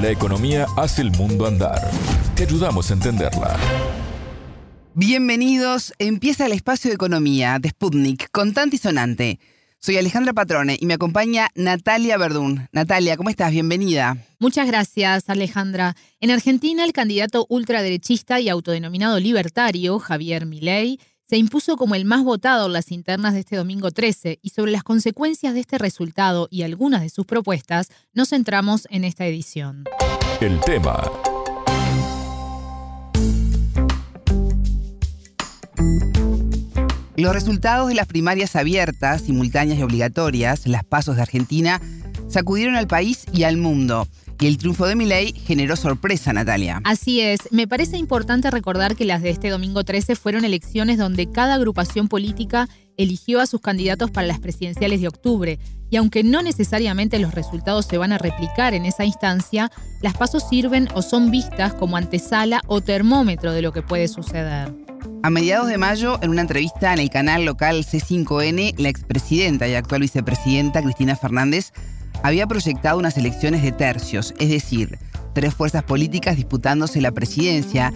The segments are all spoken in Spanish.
La economía hace el mundo andar. Te ayudamos a entenderla. Bienvenidos. Empieza el espacio de economía de Sputnik, contante y sonante. Soy Alejandra Patrone y me acompaña Natalia Verdún. Natalia, ¿cómo estás? Bienvenida. Muchas gracias, Alejandra. En Argentina, el candidato ultraderechista y autodenominado libertario, Javier Milei, se impuso como el más votado en las internas de este domingo 13 y sobre las consecuencias de este resultado y algunas de sus propuestas nos centramos en esta edición. El tema. Los resultados de las primarias abiertas, simultáneas y obligatorias, las pasos de Argentina, sacudieron al país y al mundo. Y el triunfo de Milei generó sorpresa, Natalia. Así es. Me parece importante recordar que las de este domingo 13 fueron elecciones donde cada agrupación política eligió a sus candidatos para las presidenciales de octubre. Y aunque no necesariamente los resultados se van a replicar en esa instancia, las pasos sirven o son vistas como antesala o termómetro de lo que puede suceder. A mediados de mayo, en una entrevista en el canal local C5N, la expresidenta y actual vicepresidenta Cristina Fernández había proyectado unas elecciones de tercios, es decir, tres fuerzas políticas disputándose la presidencia,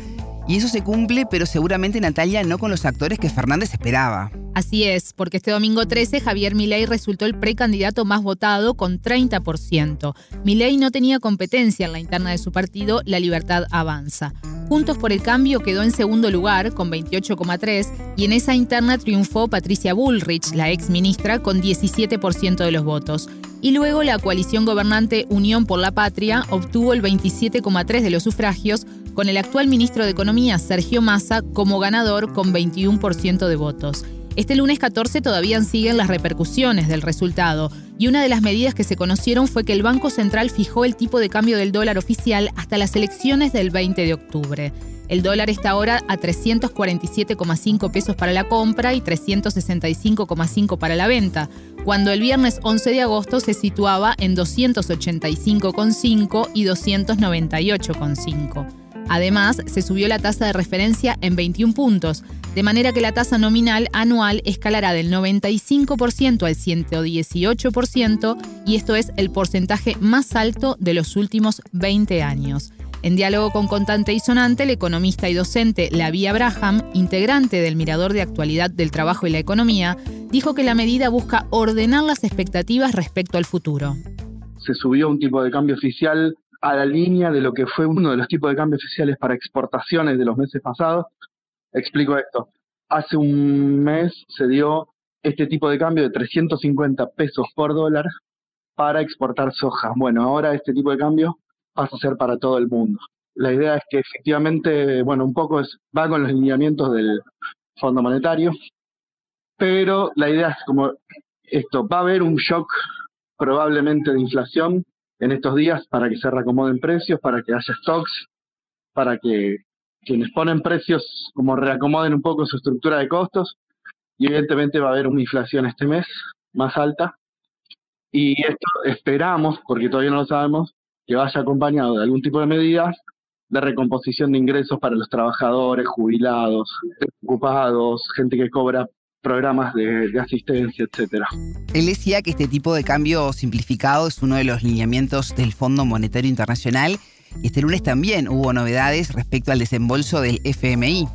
y eso se cumple, pero seguramente Natalia no con los actores que Fernández esperaba. Así es, porque este domingo 13 Javier Milei resultó el precandidato más votado con 30%. Milei no tenía competencia en la interna de su partido, La Libertad Avanza. Juntos por el Cambio quedó en segundo lugar con 28,3 y en esa interna triunfó Patricia Bullrich, la ex ministra, con 17% de los votos y luego la coalición gobernante Unión por la Patria obtuvo el 27,3 de los sufragios, con el actual ministro de Economía, Sergio Massa, como ganador con 21% de votos. Este lunes 14 todavía siguen las repercusiones del resultado y una de las medidas que se conocieron fue que el Banco Central fijó el tipo de cambio del dólar oficial hasta las elecciones del 20 de octubre. El dólar está ahora a 347,5 pesos para la compra y 365,5 para la venta, cuando el viernes 11 de agosto se situaba en 285,5 y 298,5. Además, se subió la tasa de referencia en 21 puntos, de manera que la tasa nominal anual escalará del 95% al 118% y esto es el porcentaje más alto de los últimos 20 años. En diálogo con Contante y Sonante, el economista y docente Lavie Abraham, integrante del Mirador de Actualidad del Trabajo y la Economía, dijo que la medida busca ordenar las expectativas respecto al futuro. Se subió un tipo de cambio oficial a la línea de lo que fue uno de los tipos de cambio oficiales para exportaciones de los meses pasados. Explico esto. Hace un mes se dio este tipo de cambio de 350 pesos por dólar para exportar soja. Bueno, ahora este tipo de cambio pasa a ser para todo el mundo. La idea es que efectivamente, bueno, un poco es, va con los lineamientos del Fondo Monetario, pero la idea es como esto, va a haber un shock probablemente de inflación en estos días para que se reacomoden precios, para que haya stocks, para que quienes ponen precios como reacomoden un poco su estructura de costos. Y evidentemente va a haber una inflación este mes más alta. Y esto esperamos, porque todavía no lo sabemos, que vaya acompañado de algún tipo de medidas de recomposición de ingresos para los trabajadores, jubilados, ocupados, gente que cobra programas de, asistencia, etcétera. Él decía que este tipo de cambio simplificado es uno de los lineamientos del Fondo Monetario Internacional y este lunes también hubo novedades respecto al desembolso del FMI.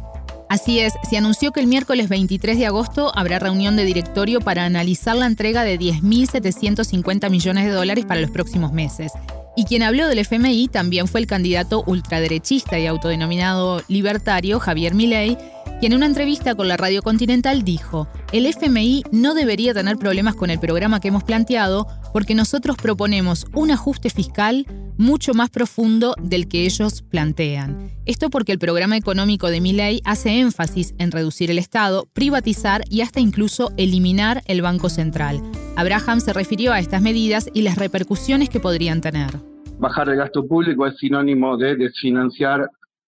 Así es, se anunció que el miércoles 23 de agosto habrá reunión de directorio para analizar la entrega de 10.750 millones de dólares para los próximos meses. Y quien habló del FMI también fue el candidato ultraderechista y autodenominado libertario Javier Milei, quien en una entrevista con la Radio Continental dijo, el FMI no debería tener problemas con el programa que hemos planteado porque nosotros proponemos un ajuste fiscal mucho más profundo del que ellos plantean. Esto porque el programa económico de Milley hace énfasis en reducir el Estado, privatizar y hasta incluso eliminar el Banco Central. Abraham se refirió a estas medidas y las repercusiones que podrían tener. Bajar el gasto público es sinónimo de desfinanciar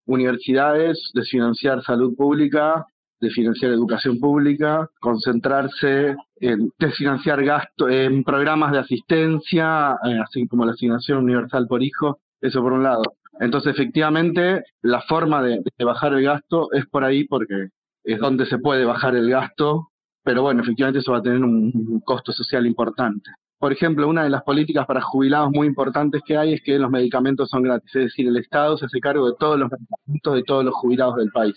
universidades, desfinanciar salud pública, desfinanciar educación pública, concentrarse en desfinanciar gasto en programas de asistencia, eh, así como la asignación universal por hijo, eso por un lado. Entonces, efectivamente, la forma de, bajar el gasto es por ahí porque es donde se puede bajar el gasto, pero bueno, efectivamente eso va a tener un, costo social importante. Por ejemplo, una de las políticas para jubilados muy importantes que hay es que los medicamentos son gratis, es decir, el Estado se hace cargo de todos los medicamentos de todos los jubilados del país.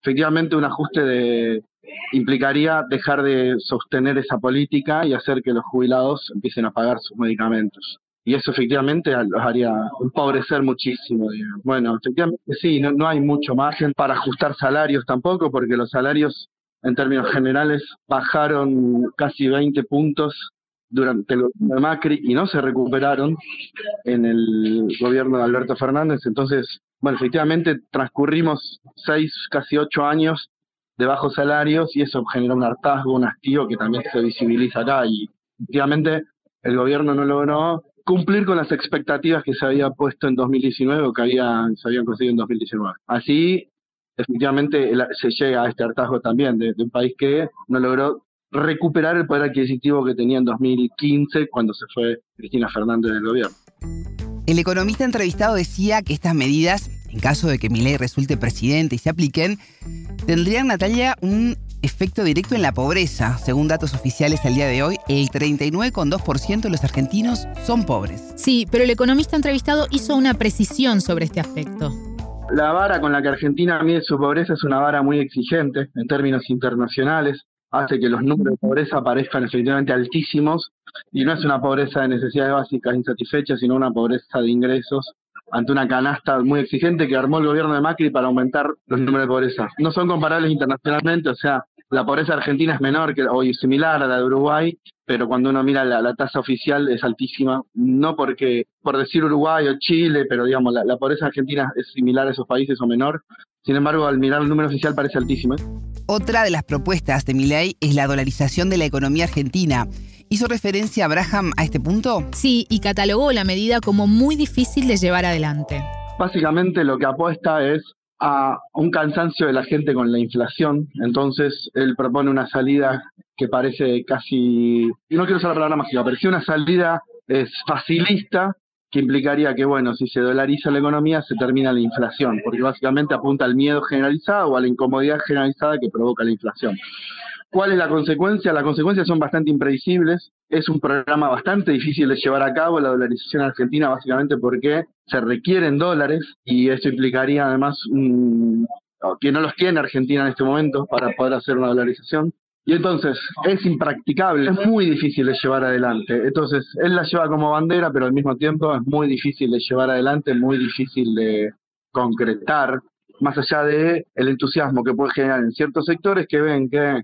Efectivamente, un ajuste de, implicaría dejar de sostener esa política y hacer que los jubilados empiecen a pagar sus medicamentos. Y eso efectivamente los haría empobrecer muchísimo. Bueno, efectivamente sí, no, no hay mucho margen para ajustar salarios tampoco, porque los salarios en términos generales bajaron casi 20 puntos durante el gobierno de Macri y no se recuperaron en el gobierno de Alberto Fernández. Entonces, bueno, efectivamente transcurrimos seis, casi ocho años de bajos salarios y eso genera un hartazgo, un hastío que también se visibiliza acá y efectivamente el gobierno no logró cumplir con las expectativas que se había puesto en 2019 o que había, se habían conseguido en 2019. Así, efectivamente, se llega a este hartazgo también de, un país que no logró recuperar el poder adquisitivo que tenía en 2015 cuando se fue Cristina Fernández del gobierno. El economista entrevistado decía que estas medidas, en caso de que Milei resulte presidente y se apliquen, tendrían, Natalia, un efecto directo en la pobreza. Según datos oficiales al día de hoy, el 39,2% de los argentinos son pobres. Sí, pero el economista entrevistado hizo una precisión sobre este aspecto. La vara con la que Argentina mide su pobreza es una vara muy exigente en términos internacionales hace que los números de pobreza parezcan efectivamente altísimos y no es una pobreza de necesidades básicas insatisfechas, sino una pobreza de ingresos ante una canasta muy exigente que armó el gobierno de Macri para aumentar los números de pobreza. No son comparables internacionalmente, o sea, la pobreza argentina es menor que, o similar a la de Uruguay, pero cuando uno mira la, tasa oficial es altísima, no porque, por decir Uruguay o Chile, pero digamos, la, la pobreza argentina es similar a esos países o menor, sin embargo, al mirar el número oficial parece altísimo. Otra de las propuestas de Milei es la dolarización de la economía argentina. ¿Hizo referencia Abraham a este punto? Sí, y catalogó la medida como muy difícil de llevar adelante. Básicamente lo que apuesta es a un cansancio de la gente con la inflación. Entonces él propone una salida que parece casi, no quiero usar la palabra mágica, pero sí una salida es facilista que implicaría que, bueno, si se dolariza la economía, se termina la inflación, porque básicamente apunta al miedo generalizado o a la incomodidad generalizada que provoca la inflación. ¿Cuál es la consecuencia? Las consecuencias son bastante impredecibles. Es un programa bastante difícil de llevar a cabo, la dolarización argentina, básicamente porque se requieren dólares y eso implicaría además que no los tiene Argentina en este momento para poder hacer una dolarización. Y entonces es impracticable, es muy difícil de llevar adelante. Entonces él la lleva como bandera, pero al mismo tiempo es muy difícil de llevar adelante, muy difícil de concretar, más allá de el entusiasmo que puede generar en ciertos sectores que ven que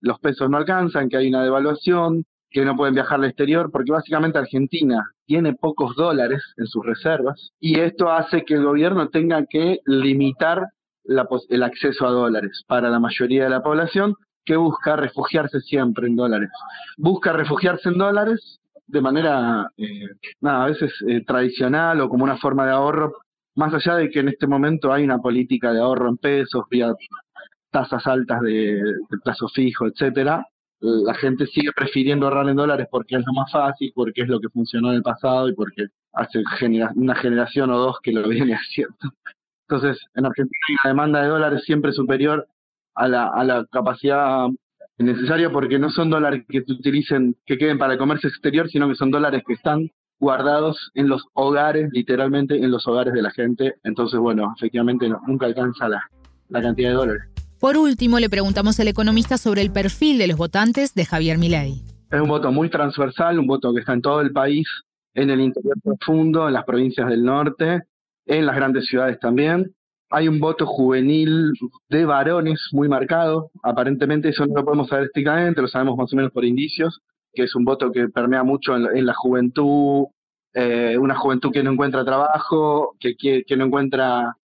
los pesos no alcanzan, que hay una devaluación, que no pueden viajar al exterior, porque básicamente Argentina tiene pocos dólares en sus reservas y esto hace que el gobierno tenga que limitar el acceso a dólares para la mayoría de la población que busca refugiarse siempre en dólares. Busca refugiarse en dólares de manera, eh, nada, a veces eh, tradicional o como una forma de ahorro, más allá de que en este momento hay una política de ahorro en pesos, vía tasas altas de, plazo fijo, etcétera, la gente sigue prefiriendo ahorrar en dólares porque es lo más fácil, porque es lo que funcionó en el pasado y porque hace una generación o dos que lo viene haciendo. Entonces, en Argentina la demanda de dólares siempre superior a la, a la capacidad necesaria porque no son dólares que se utilicen, que queden para el comercio exterior, sino que son dólares que están guardados en los hogares, literalmente en los hogares de la gente. Entonces, bueno, efectivamente nunca alcanza la, la cantidad de dólares. Por último, le preguntamos al economista sobre el perfil de los votantes de Javier Milei. Es un voto muy transversal, un voto que está en todo el país, en el interior profundo, en las provincias del norte, en las grandes ciudades también hay un voto juvenil de varones muy marcado. Aparentemente eso no lo podemos saber estrictamente, lo sabemos más o menos por indicios, que es un voto que permea mucho en la, juventud, eh, una juventud que no encuentra trabajo, que, que, no encuentra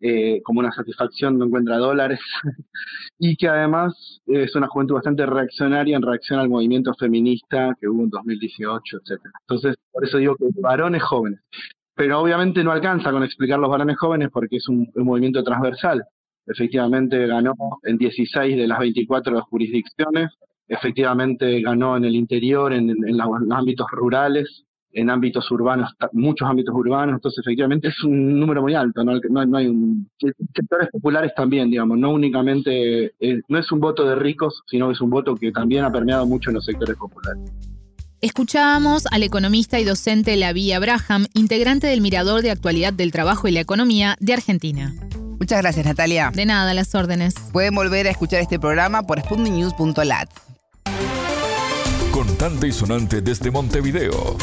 eh, como una satisfacción, no encuentra dólares, y que además es una juventud bastante reaccionaria en reacción al movimiento feminista que hubo en 2018, etcétera. Entonces, por eso digo que varones jóvenes pero obviamente no alcanza con explicar los varones jóvenes porque es un, movimiento transversal. Efectivamente ganó en 16 de las 24 jurisdicciones, efectivamente ganó en el interior, en, los, ámbitos rurales, en ámbitos urbanos, muchos ámbitos urbanos, entonces efectivamente es un número muy alto, no, no, hay un... Sectores populares también, digamos, no únicamente, eh, no es un voto de ricos, sino que es un voto que también ha permeado mucho en los sectores populares. Escuchábamos al economista y docente Lavia Abraham, integrante del Mirador de Actualidad del Trabajo y la Economía de Argentina. Muchas gracias, Natalia. De nada, las órdenes. Pueden volver a escuchar este programa por sputniknews.lat. Contante y sonante desde Montevideo.